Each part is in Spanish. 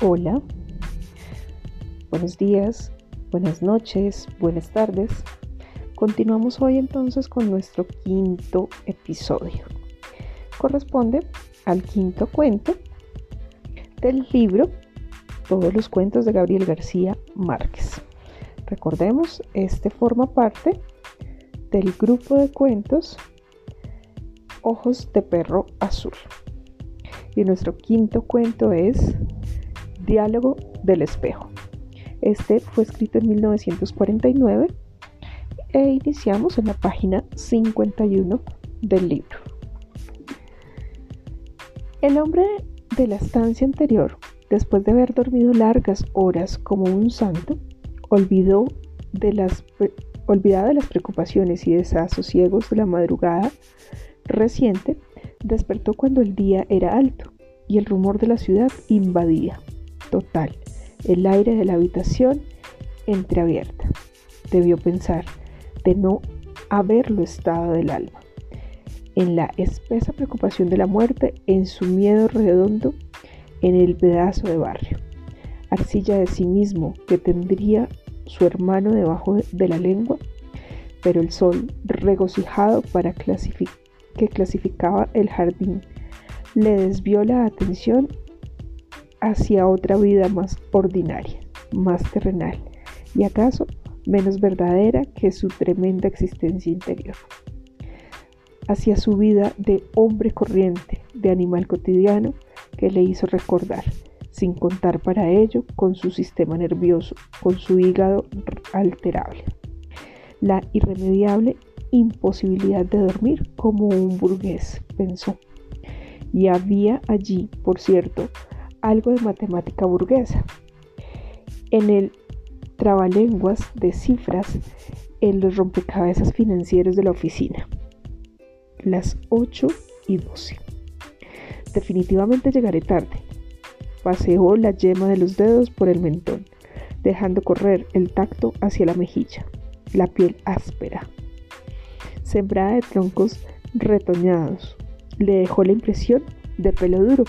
Hola, buenos días, buenas noches, buenas tardes. Continuamos hoy entonces con nuestro quinto episodio. Corresponde al quinto cuento del libro Todos los cuentos de Gabriel García Márquez. Recordemos, este forma parte del grupo de cuentos Ojos de Perro Azul. Y nuestro quinto cuento es Diálogo del espejo. Este fue escrito en 1949 e iniciamos en la página 51 del libro. El hombre de la estancia anterior, después de haber dormido largas horas como un santo, olvidó de las, olvidada de las preocupaciones y desasosiegos de la madrugada reciente, despertó cuando el día era alto y el rumor de la ciudad invadía. Total, el aire de la habitación entreabierta. Debió pensar de no haberlo estado del alma, en la espesa preocupación de la muerte, en su miedo redondo, en el pedazo de barrio, arcilla de sí mismo que tendría su hermano debajo de la lengua, pero el sol, regocijado para que clasificaba el jardín, le desvió la atención hacia otra vida más ordinaria, más terrenal y acaso menos verdadera que su tremenda existencia interior. Hacia su vida de hombre corriente, de animal cotidiano, que le hizo recordar, sin contar para ello con su sistema nervioso, con su hígado alterable, la irremediable imposibilidad de dormir como un burgués, pensó. Y había allí, por cierto, algo de matemática burguesa. En el trabalenguas de cifras en los rompecabezas financieros de la oficina. Las 8 y 12. Definitivamente llegaré tarde. Paseó la yema de los dedos por el mentón, dejando correr el tacto hacia la mejilla, la piel áspera, sembrada de troncos retoñados. Le dejó la impresión de pelo duro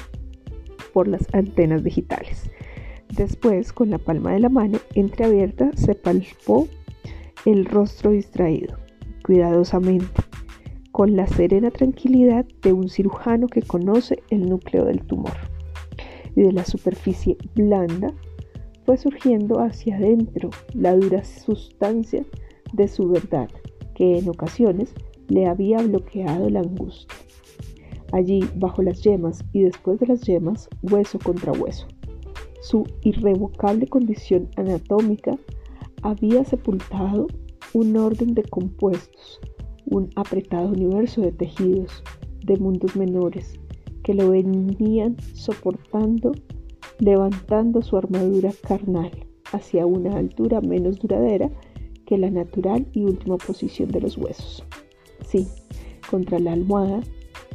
por las antenas digitales. Después, con la palma de la mano entreabierta, se palpó el rostro distraído, cuidadosamente, con la serena tranquilidad de un cirujano que conoce el núcleo del tumor. Y de la superficie blanda fue surgiendo hacia adentro la dura sustancia de su verdad, que en ocasiones le había bloqueado la angustia. Allí, bajo las yemas y después de las yemas, hueso contra hueso. Su irrevocable condición anatómica había sepultado un orden de compuestos, un apretado universo de tejidos, de mundos menores, que lo venían soportando, levantando su armadura carnal hacia una altura menos duradera que la natural y última posición de los huesos. Sí, contra la almohada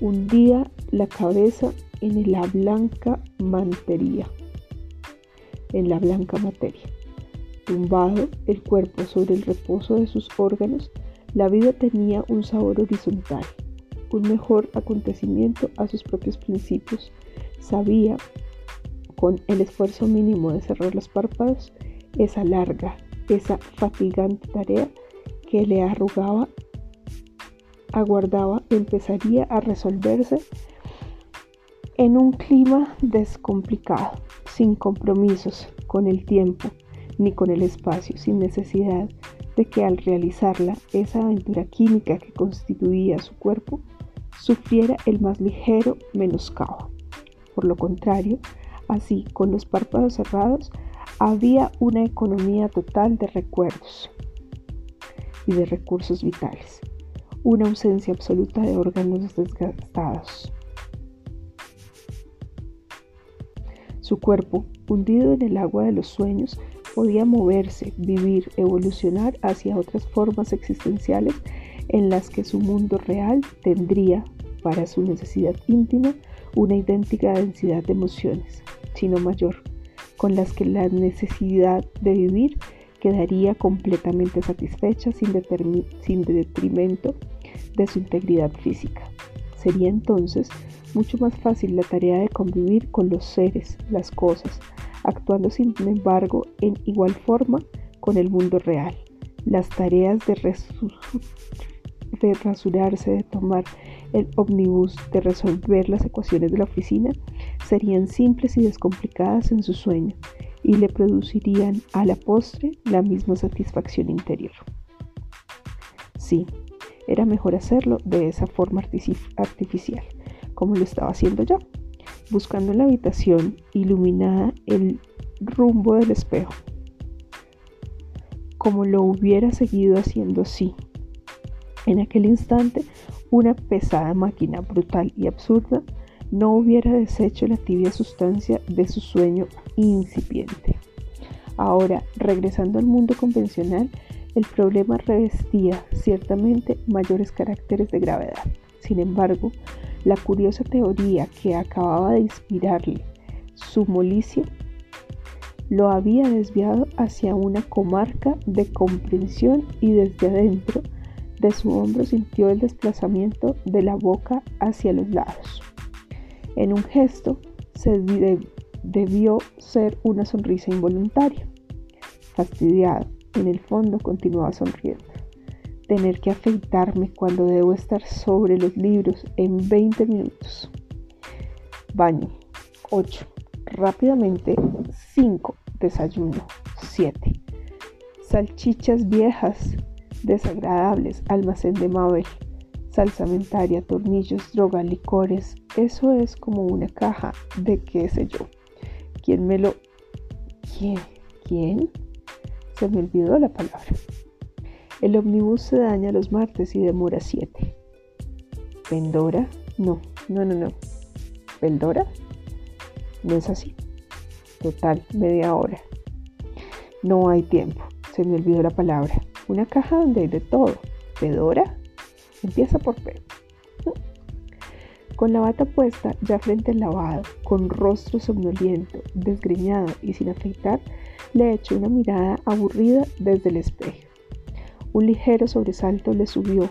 hundía la cabeza en la blanca mantería, en la blanca materia. Tumbado el cuerpo sobre el reposo de sus órganos, la vida tenía un sabor horizontal, un mejor acontecimiento a sus propios principios. Sabía, con el esfuerzo mínimo de cerrar los párpados, esa larga, esa fatigante tarea que le arrugaba aguardaba empezaría a resolverse en un clima descomplicado, sin compromisos con el tiempo ni con el espacio, sin necesidad de que al realizarla esa aventura química que constituía su cuerpo sufriera el más ligero menoscabo. Por lo contrario, así con los párpados cerrados, había una economía total de recuerdos y de recursos vitales una ausencia absoluta de órganos desgastados. Su cuerpo, hundido en el agua de los sueños, podía moverse, vivir, evolucionar hacia otras formas existenciales en las que su mundo real tendría, para su necesidad íntima, una idéntica densidad de emociones, sino mayor, con las que la necesidad de vivir quedaría completamente satisfecha sin, detrimento de su integridad física. Sería entonces mucho más fácil la tarea de convivir con los seres, las cosas, actuando sin embargo en igual forma con el mundo real. Las tareas de, de rasurarse, de tomar el ómnibus, de resolver las ecuaciones de la oficina, serían simples y descomplicadas en su sueño y le producirían a la postre la misma satisfacción interior. Sí, era mejor hacerlo de esa forma artificial, como lo estaba haciendo yo, buscando en la habitación iluminada el rumbo del espejo, como lo hubiera seguido haciendo sí. En aquel instante, una pesada máquina brutal y absurda no hubiera deshecho la tibia sustancia de su sueño incipiente. Ahora, regresando al mundo convencional, el problema revestía ciertamente mayores caracteres de gravedad. Sin embargo, la curiosa teoría que acababa de inspirarle su molicia lo había desviado hacia una comarca de comprensión y desde adentro de su hombro sintió el desplazamiento de la boca hacia los lados. En un gesto se debió ser una sonrisa involuntaria. Fastidiado, en el fondo continuaba sonriendo. Tener que afeitarme cuando debo estar sobre los libros en 20 minutos. Baño. 8. Rápidamente. 5. Desayuno. 7. Salchichas viejas. Desagradables. Almacén de Mabel salsamentaria, tornillos, droga, licores. Eso es como una caja de qué sé yo. ¿Quién me lo... ¿Quién? ¿Quién? Se me olvidó la palabra. El ómnibus se daña los martes y demora siete. ¿Pendora? No, no, no, no. ¿Peldora? No es así. Total, media hora. No hay tiempo. Se me olvidó la palabra. Una caja donde hay de todo. ¿Pedora? Empieza por P. Con la bata puesta ya frente al lavado, con rostro somnoliento, desgreñado y sin afeitar, le echó una mirada aburrida desde el espejo. Un ligero sobresalto le subió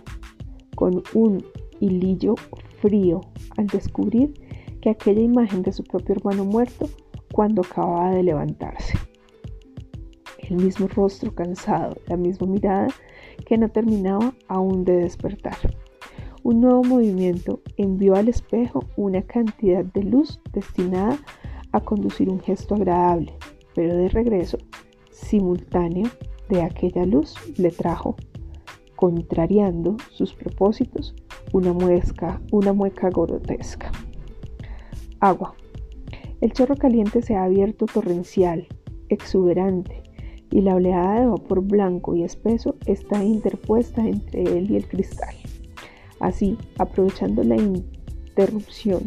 con un hilillo frío al descubrir que aquella imagen de su propio hermano muerto cuando acababa de levantarse. El mismo rostro cansado, la misma mirada que no terminaba aún de despertar. Un nuevo movimiento envió al espejo una cantidad de luz destinada a conducir un gesto agradable, pero de regreso, simultáneo de aquella luz, le trajo, contrariando sus propósitos, una, muesca, una mueca grotesca. Agua. El chorro caliente se ha abierto torrencial, exuberante, y la oleada de vapor blanco y espeso está interpuesta entre él y el cristal. Así, aprovechando la interrupción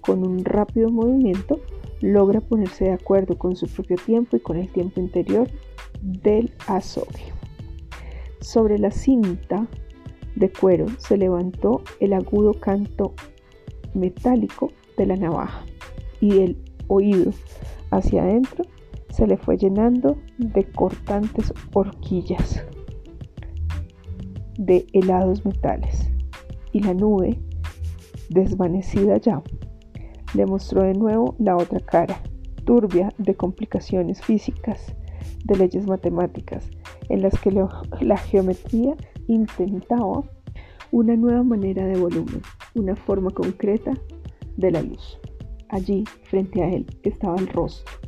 con un rápido movimiento, logra ponerse de acuerdo con su propio tiempo y con el tiempo interior del azogue. Sobre la cinta de cuero se levantó el agudo canto metálico de la navaja y el oído hacia adentro se le fue llenando de cortantes horquillas de helados metales y la nube, desvanecida ya, le mostró de nuevo la otra cara, turbia de complicaciones físicas, de leyes matemáticas, en las que la geometría intentaba una nueva manera de volumen, una forma concreta de la luz. Allí, frente a él, estaba el rostro,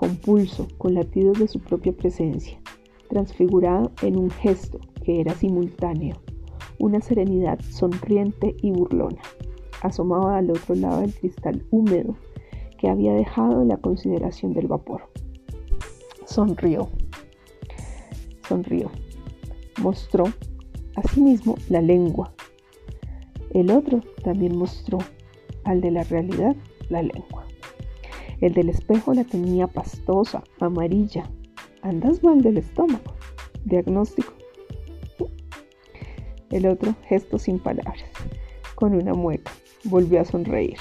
con pulso, con latidos de su propia presencia, transfigurado en un gesto que era simultáneo, una serenidad sonriente y burlona. Asomaba al otro lado del cristal húmedo que había dejado la consideración del vapor. Sonrió, sonrió, mostró asimismo la lengua. El otro también mostró al de la realidad la lengua. El del espejo la tenía pastosa, amarilla. ¿Andas mal del estómago? Diagnóstico. El otro, gesto sin palabras, con una mueca, volvió a sonreír.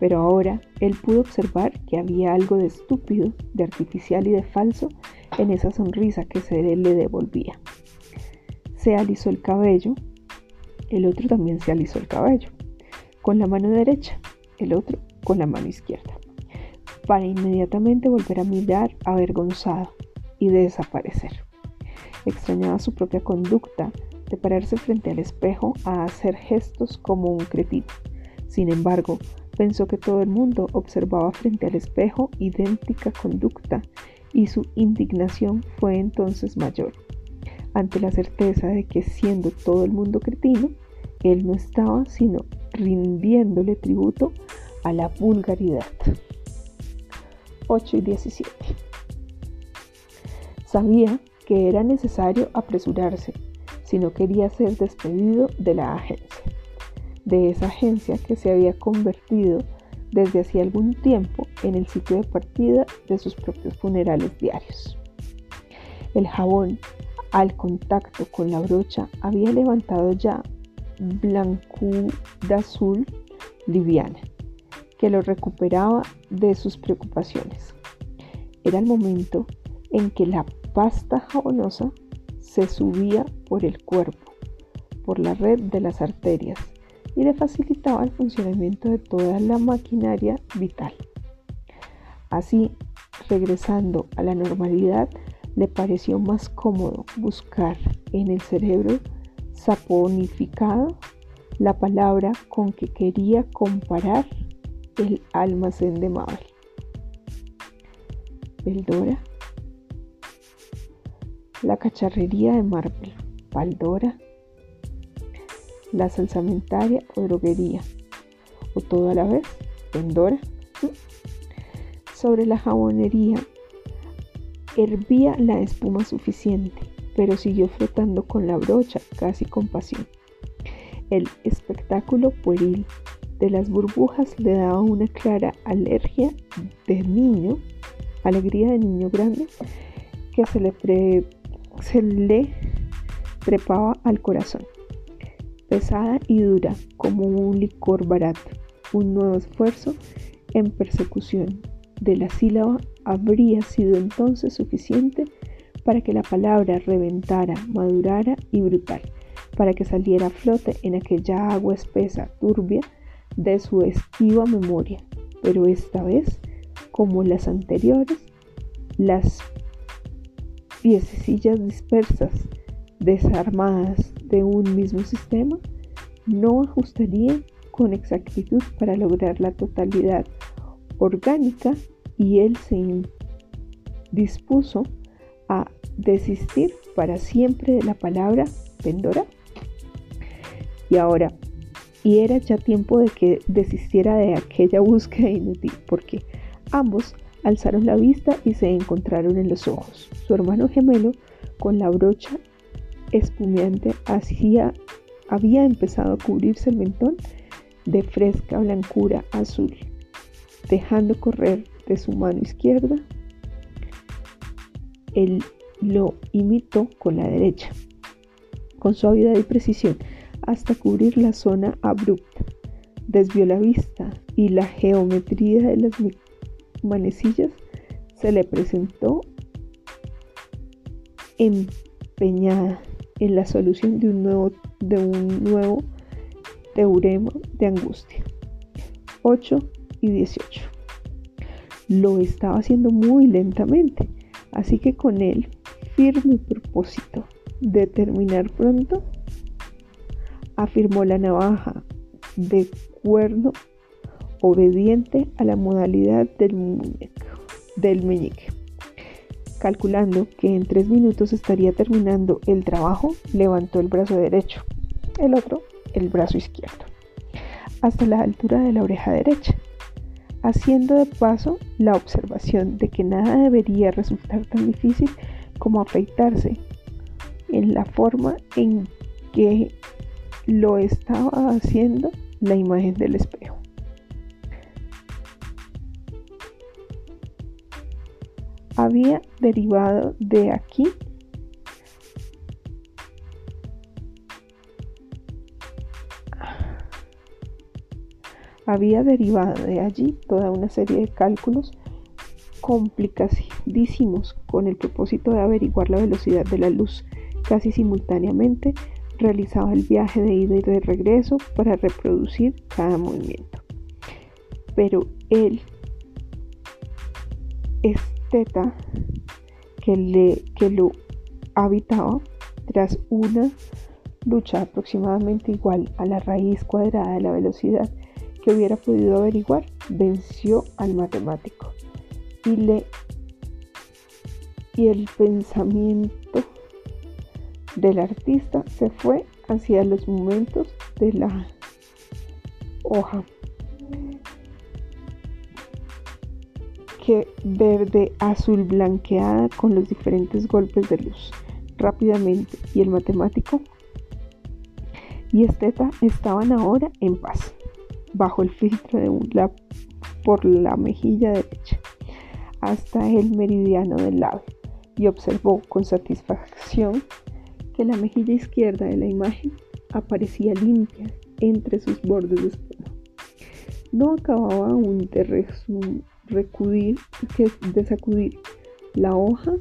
Pero ahora él pudo observar que había algo de estúpido, de artificial y de falso en esa sonrisa que se le devolvía. Se alisó el cabello, el otro también se alisó el cabello, con la mano derecha, el otro con la mano izquierda, para inmediatamente volver a mirar avergonzado y desaparecer. Extrañaba su propia conducta de pararse frente al espejo a hacer gestos como un cretino. Sin embargo, pensó que todo el mundo observaba frente al espejo idéntica conducta y su indignación fue entonces mayor, ante la certeza de que siendo todo el mundo cretino, él no estaba sino rindiéndole tributo a la vulgaridad. 8 y 17. Sabía que era necesario apresurarse si no quería ser despedido de la agencia, de esa agencia que se había convertido desde hacía algún tiempo en el sitio de partida de sus propios funerales diarios. El jabón, al contacto con la brocha, había levantado ya blancura azul liviana, que lo recuperaba de sus preocupaciones. Era el momento en que la pasta jabonosa se subía por el cuerpo, por la red de las arterias, y le facilitaba el funcionamiento de toda la maquinaria vital. Así, regresando a la normalidad, le pareció más cómodo buscar en el cerebro saponificado la palabra con que quería comparar el almacén de Mabel. Beldora, la cacharrería de Marvel, Paldora, la salsamentaria o droguería, o todo a la vez, vendora. Sobre la jabonería hervía la espuma suficiente, pero siguió flotando con la brocha casi con pasión. El espectáculo pueril de las burbujas le daba una clara alergia de niño, alegría de niño grande, que se le, se le trepaba al corazón pesada y dura como un licor barato. Un nuevo esfuerzo en persecución de la sílaba habría sido entonces suficiente para que la palabra reventara, madurara y brutal, para que saliera a flote en aquella agua espesa, turbia, de su esquiva memoria. Pero esta vez, como las anteriores, las piececillas dispersas, desarmadas de un mismo sistema no ajustaría con exactitud para lograr la totalidad orgánica y él se dispuso a desistir para siempre de la palabra Pendora. Y ahora, y era ya tiempo de que desistiera de aquella búsqueda inútil, porque ambos alzaron la vista y se encontraron en los ojos. Su hermano gemelo, con la brocha espumeante hacía, había empezado a cubrirse el mentón de fresca blancura azul, dejando correr de su mano izquierda. Él lo imitó con la derecha, con suavidad y precisión, hasta cubrir la zona abrupta. Desvió la vista y la geometría de las manecillas se le presentó empeñada en la solución de un nuevo, de un nuevo teorema de angustia. 8 y 18. Lo estaba haciendo muy lentamente, así que con él firme propósito de terminar pronto, afirmó la navaja de cuerno obediente a la modalidad del muñeco, del. Calculando que en tres minutos estaría terminando el trabajo, levantó el brazo derecho, el otro el brazo izquierdo, hasta la altura de la oreja derecha, haciendo de paso la observación de que nada debería resultar tan difícil como afeitarse en la forma en que lo estaba haciendo la imagen del espejo. había derivado de aquí había derivado de allí toda una serie de cálculos complicadísimos con el propósito de averiguar la velocidad de la luz. Casi simultáneamente realizaba el viaje de ida y de regreso para reproducir cada movimiento. Pero él, esteta que, le, que lo habitaba, tras una lucha aproximadamente igual a la raíz cuadrada de la velocidad que hubiera podido averiguar, venció al matemático y, le, y el pensamiento del artista se fue hacia los momentos de la hoja. Que verde azul blanqueada con los diferentes golpes de luz rápidamente. Y el matemático y Esteta estaban ahora en paz bajo el filtro de un la por la mejilla derecha hasta el meridiano del labio y observó con satisfacción que la mejilla izquierda de la imagen aparecía limpia entre sus bordes de espuma. No acababa aún de, recudir, de sacudir la hoja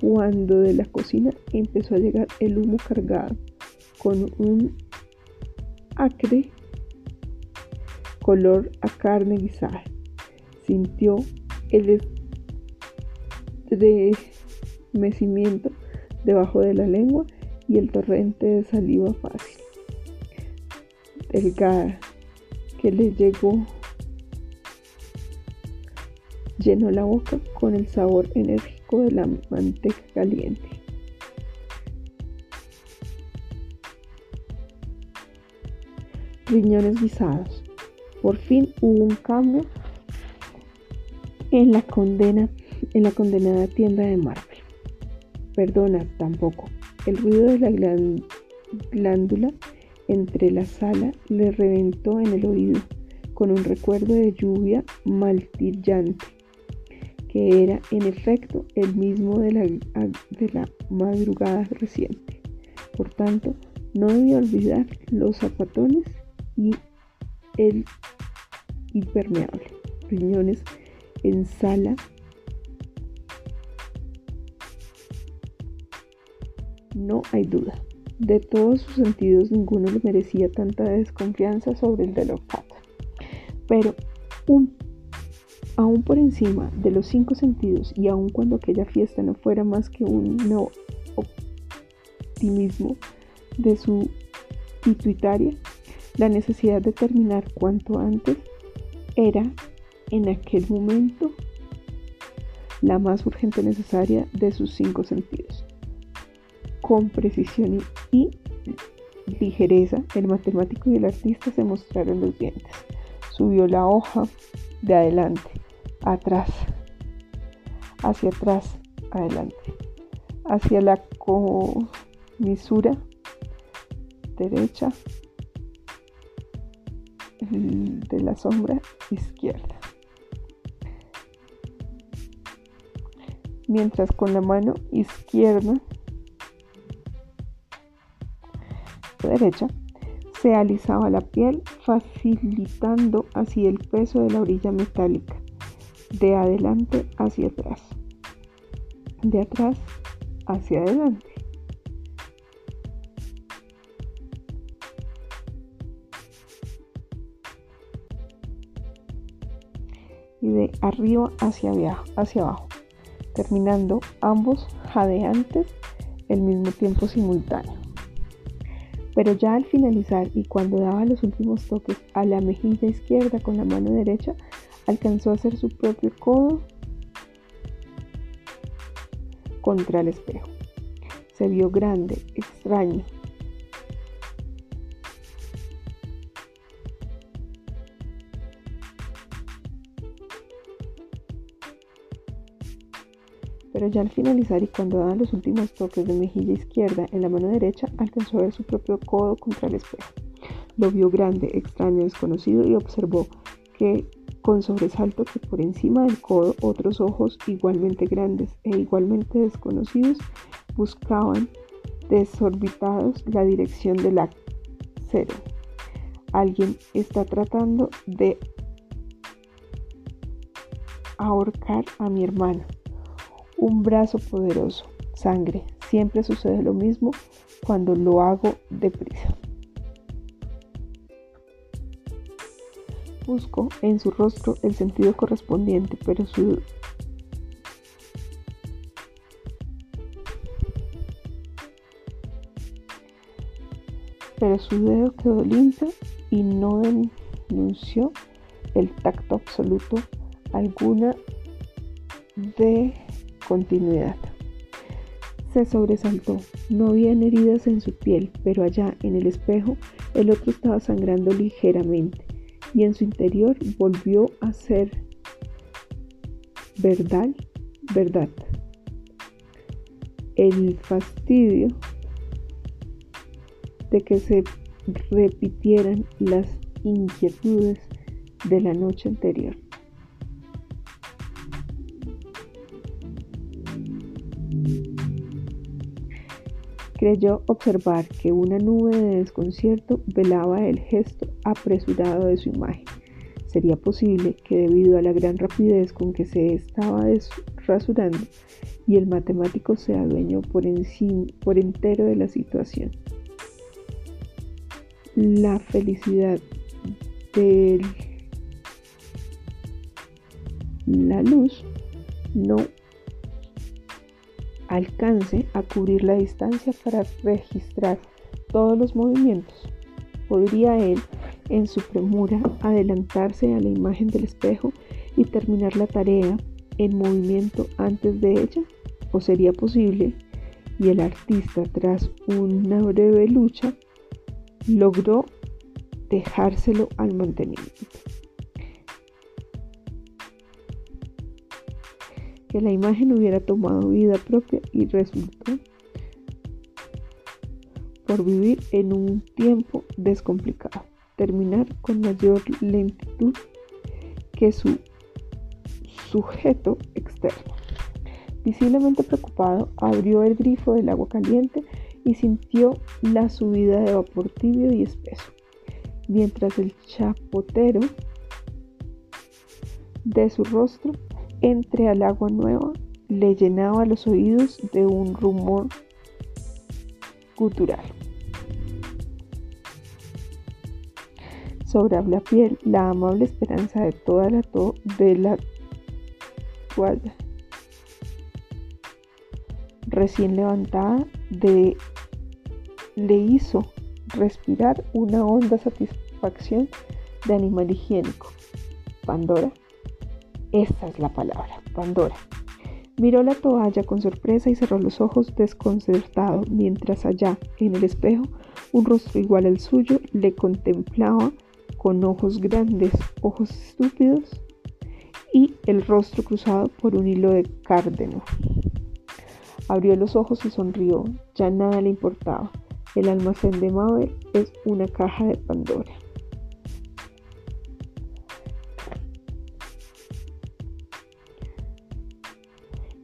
cuando de la cocina empezó a llegar el humo cargado con un acre color a carne guisada. Sintió el estremecimiento debajo de la lengua y el torrente de saliva fácil, delgada, que le llegó, llenó la boca con el sabor enérgico de la manteca caliente. Riñones guisados. Por fin hubo un cambio en la condena, en la condenada tienda de Marvel. Perdona, tampoco. El ruido de la glándula entre la sala le reventó en el oído con un recuerdo de lluvia maltillante, que era en efecto el mismo de la, de la madrugada reciente. Por tanto, no debía olvidar los zapatones y el impermeable, riñones en sala No hay duda. De todos sus sentidos ninguno le merecía tanta desconfianza sobre el de olfato. Pero aún por encima de los cinco sentidos y aun cuando aquella fiesta no fuera más que un no optimismo de su pituitaria, la necesidad de terminar cuanto antes era en aquel momento la más urgente necesaria de sus cinco sentidos con precisión y, ligereza, el matemático y el artista se mostraron los dientes. Subió la hoja de adelante, atrás, hacia atrás, adelante, hacia la comisura derecha de la sombra izquierda. Mientras con la mano izquierda derecha, se alisaba la piel facilitando así el peso de la orilla metálica, de adelante hacia atrás, de atrás hacia adelante. y de arriba hacia abajo, hacia abajo, terminando ambos jadeantes el mismo tiempo simultáneo. Pero ya al finalizar y cuando daba los últimos toques a la mejilla izquierda con la mano derecha, alcanzó a hacer su propio codo contra el espejo. Se vio grande, extraño, ya al finalizar y cuando daban los últimos toques de mejilla izquierda en la mano derecha, alcanzó a ver su propio codo contra el espejo. Lo vio grande, extraño, desconocido y observó que con sobresalto que por encima del codo otros ojos igualmente grandes e igualmente desconocidos buscaban desorbitados la dirección del cero. Alguien está tratando de ahorcar a mi hermano. Un brazo poderoso, sangre. Siempre sucede lo mismo cuando lo hago deprisa. Busco en su rostro el sentido correspondiente, pero su pero su dedo quedó limpio y no denunció el tacto absoluto alguna de continuidad. Se sobresaltó. No habían heridas en su piel, pero allá en el espejo el otro estaba sangrando ligeramente y en su interior volvió a ser verdad, verdad. El fastidio de que se repitieran las inquietudes de la noche anterior. Creyó observar que una nube de desconcierto velaba el gesto apresurado de su imagen. Sería posible que debido a la gran rapidez con que se estaba rasurando y el matemático se adueñó por, por entero de la situación. La felicidad de la luz no alcance a cubrir la distancia para registrar todos los movimientos. ¿Podría él, en su premura, adelantarse a la imagen del espejo y terminar la tarea en movimiento antes de ella? ¿O sería posible, y el artista, tras una breve lucha, logró dejárselo al mantenimiento? Que la imagen hubiera tomado vida propia y resultó por vivir en un tiempo descomplicado, terminar con mayor lentitud que su sujeto externo. Visiblemente preocupado, abrió el grifo del agua caliente y sintió la subida de vapor tibio y espeso, mientras el chapotero de su rostro entre al agua nueva le llenaba los oídos de un rumor gutural. Sobre la piel, la amable esperanza de toda la to de la toalla recién levantada de, le hizo respirar una honda satisfacción de animal higiénico. Pandora esa es la palabra, Pandora. Miró la toalla con sorpresa y cerró los ojos desconcertado, mientras allá, en el espejo, un rostro igual al suyo le contemplaba con ojos grandes, ojos estúpidos y el rostro cruzado por un hilo de cárdeno. Abrió los ojos y sonrió, ya nada le importaba. El almacén de Mabel es una caja de Pandora.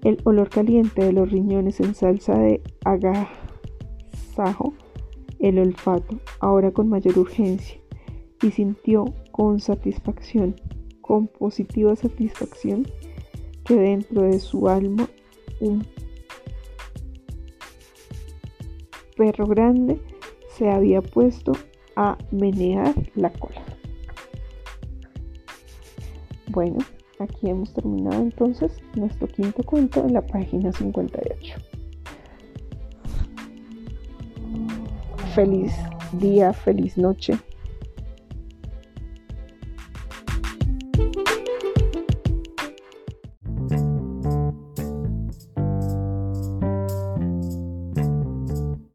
El olor caliente de los riñones en salsa de agasajo el olfato, ahora con mayor urgencia, y sintió con satisfacción, con positiva satisfacción, que dentro de su alma un perro grande se había puesto a menear la cola. Bueno, Aquí hemos terminado entonces nuestro quinto cuento en la página 58. Feliz día, feliz noche.